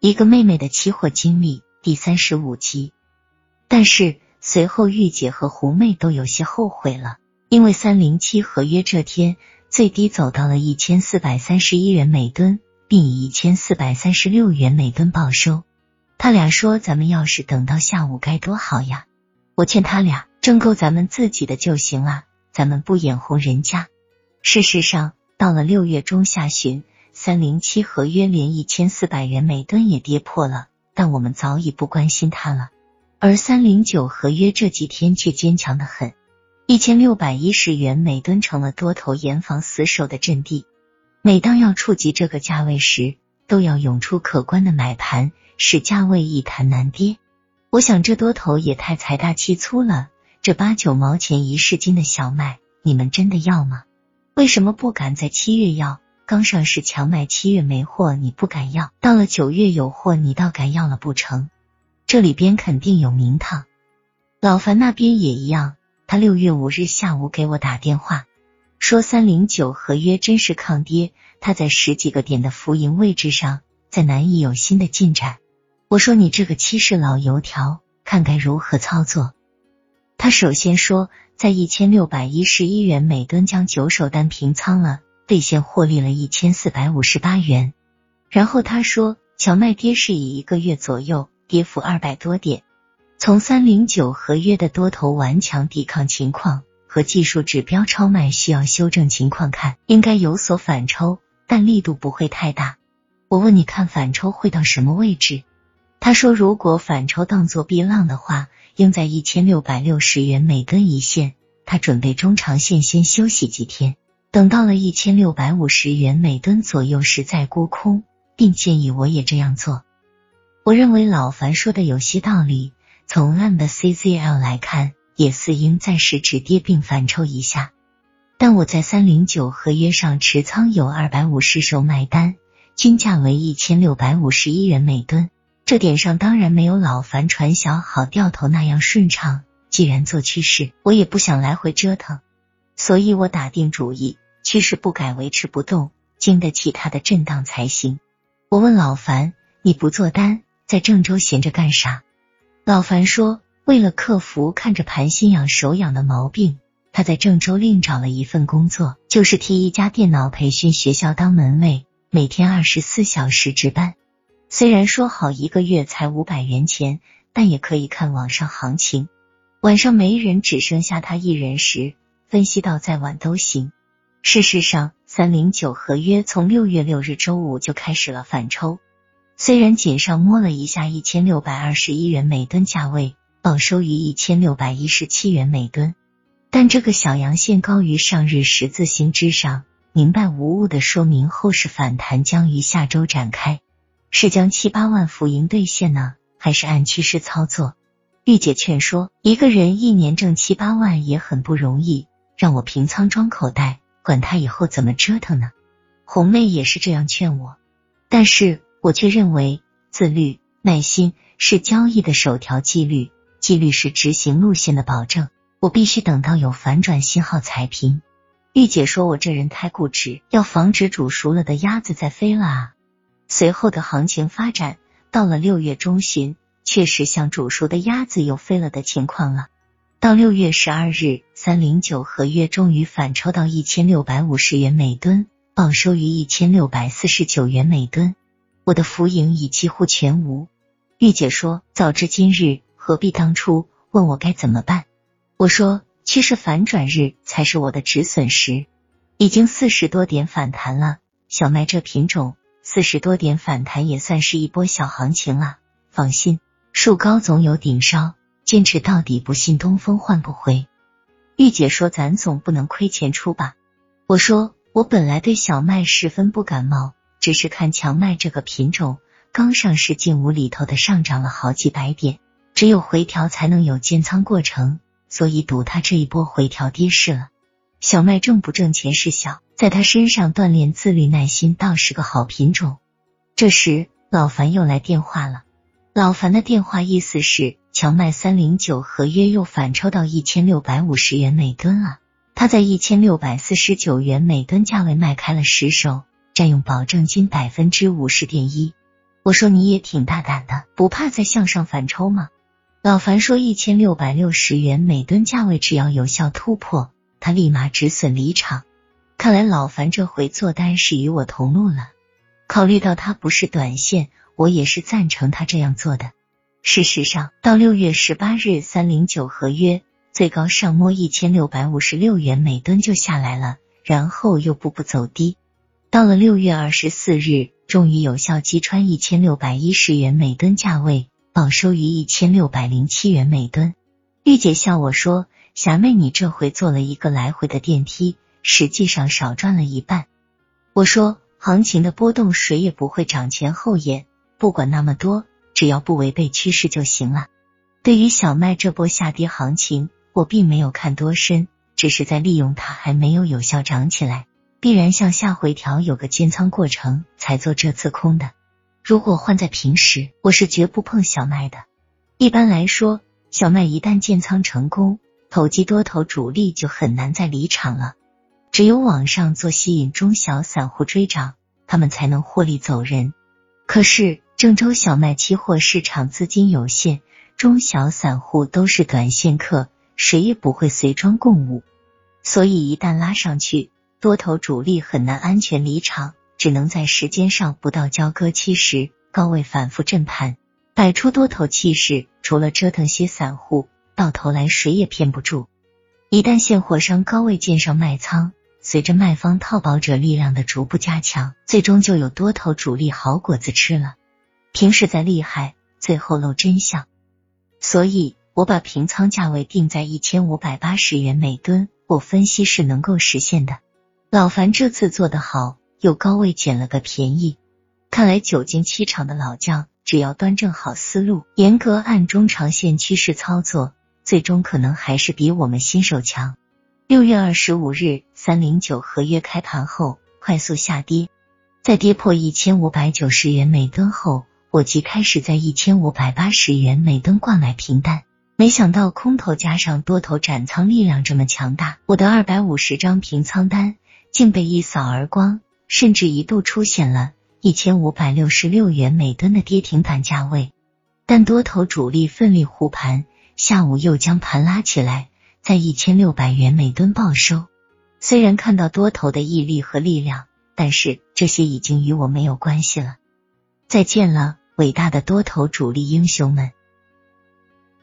一个妹妹的期货经历第三十五集。但是随后玉姐和胡妹都有些后悔了，因为三零七合约这天最低走到了一千四百三十一元每吨，并以一千四百三十六元每吨报收。他俩说：“咱们要是等到下午该多好呀！我劝他俩挣够咱们自己的就行了，咱们不眼红人家。”事实上，到了六月中下旬，三零七合约连一千四百元每吨也跌破了，但我们早已不关心它了。而三零九合约这几天却坚强的很，一千六百一十元每吨成了多头严防死守的阵地。每当要触及这个价位时，都要涌出可观的买盘。使价位一弹难跌，我想这多头也太财大气粗了。这八九毛钱一市斤的小麦，你们真的要吗？为什么不敢在七月要？刚上市强卖，七月没货，你不敢要；到了九月有货，你倒敢要了不成？这里边肯定有名堂。老樊那边也一样，他六月五日下午给我打电话，说三零九合约真是抗跌，他在十几个点的浮盈位置上，再难以有新的进展。我说你这个七世老油条，看该如何操作？他首先说，在一千六百一十一元每吨将九手单平仓了，兑现获利了一千四百五十八元。然后他说，荞麦跌势以一个月左右，跌幅二百多点。从三零九合约的多头顽强抵抗情况和技术指标超卖需要修正情况看，应该有所反抽，但力度不会太大。我问你看反抽会到什么位置？他说：“如果反抽当做避浪的话，应在一千六百六十元每吨一线。他准备中长线先休息几天，等到了一千六百五十元每吨左右时再沽空，并建议我也这样做。我认为老樊说的有些道理。从 M 的 CZL 来看，也似应暂时止跌并反抽一下。但我在三零九合约上持仓有二百五十手买单，均价为一千六百五十一元每吨。”这点上当然没有老樊传小好掉头那样顺畅。既然做趋势，我也不想来回折腾，所以我打定主意，趋势不改，维持不动，经得起它的震荡才行。我问老樊：“你不做单，在郑州闲着干啥？”老樊说：“为了克服看着盘心痒手痒的毛病，他在郑州另找了一份工作，就是替一家电脑培训学校当门卫，每天二十四小时值班。”虽然说好一个月才五百元钱，但也可以看网上行情。晚上没人，只剩下他一人时，分析到再晚都行。事实上，三零九合约从六月六日周五就开始了反抽，虽然仅上摸了一下一千六百二十一元每吨价位，报收于一千六百一十七元每吨，但这个小阳线高于上日十字星之上，明白无误的说明后市反弹将于下周展开。是将七八万浮盈兑现呢，还是按趋势操作？玉姐劝说，一个人一年挣七八万也很不容易，让我平仓装口袋，管他以后怎么折腾呢？红妹也是这样劝我，但是我却认为自律、耐心是交易的首条纪律，纪律是执行路线的保证。我必须等到有反转信号才平。玉姐说我这人太固执，要防止煮熟了的鸭子再飞了啊。随后的行情发展，到了六月中旬，确实像煮熟的鸭子又飞了的情况了。到六月十二日，三零九合约终于反抽到一千六百五十元每吨，报收于一千六百四十九元每吨。我的浮盈已几乎全无。玉姐说：“早知今日，何必当初？”问我该怎么办。我说：“趋势反转日才是我的止损时。已经四十多点反弹了，小麦这品种。”四十多点反弹也算是一波小行情了，放心，树高总有顶梢，坚持到底，不信东风换不回。玉姐说：“咱总不能亏钱出吧？”我说：“我本来对小麦十分不感冒，只是看强麦这个品种刚上市进屋里头的上涨了好几百点，只有回调才能有建仓过程，所以赌它这一波回调跌势了。小麦挣不挣钱是小。”在他身上锻炼自律耐心，倒是个好品种。这时，老樊又来电话了。老樊的电话意思是，荞麦三零九合约又反抽到一千六百五十元每吨啊！他在一千六百四十九元每吨价位卖开了十手，占用保证金百分之五十点一。我说你也挺大胆的，不怕再向上反抽吗？老樊说一千六百六十元每吨价位只要有效突破，他立马止损离场。看来老樊这回做单是与我同路了。考虑到他不是短线，我也是赞成他这样做的。事实上，到六月十八日三零九合约最高上摸一千六百五十六元每吨就下来了，然后又步步走低。到了六月二十四日，终于有效击穿一千六百一十元每吨价位，报收于一千六百零七元每吨。玉姐笑我说：“霞妹，你这回做了一个来回的电梯，实际上少赚了一半。”我说：“行情的波动，谁也不会涨前后眼，不管那么多。”只要不违背趋势就行了。对于小麦这波下跌行情，我并没有看多深，只是在利用它还没有有效涨起来，必然向下回调有个建仓过程，才做这次空的。如果换在平时，我是绝不碰小麦的。一般来说，小麦一旦建仓成功，投机多头主力就很难再离场了。只有往上做吸引中小散户追涨，他们才能获利走人。可是。郑州小麦期货市场资金有限，中小散户都是短线客，谁也不会随庄共舞，所以一旦拉上去，多头主力很难安全离场，只能在时间上不到交割期时高位反复震盘，摆出多头气势。除了折腾些散户，到头来谁也骗不住。一旦现货商高位建上卖仓，随着卖方套保者力量的逐步加强，最终就有多头主力好果子吃了。平时再厉害，最后露真相。所以我把平仓价位定在一千五百八十元每吨，我分析是能够实现的。老樊这次做得好，又高位捡了个便宜。看来久经七场的老将，只要端正好思路，严格按中长线趋势操作，最终可能还是比我们新手强。六月二十五日，三零九合约开盘后快速下跌，在跌破一千五百九十元每吨后。我即开始在一千五百八十元每吨挂买平单，没想到空头加上多头斩仓力量这么强大，我的二百五十张平仓单竟被一扫而光，甚至一度出现了一千五百六十六元每吨的跌停板价位。但多头主力奋力护盘，下午又将盘拉起来，在一千六百元每吨报收。虽然看到多头的毅力和力量，但是这些已经与我没有关系了。再见了。伟大的多头主力英雄们。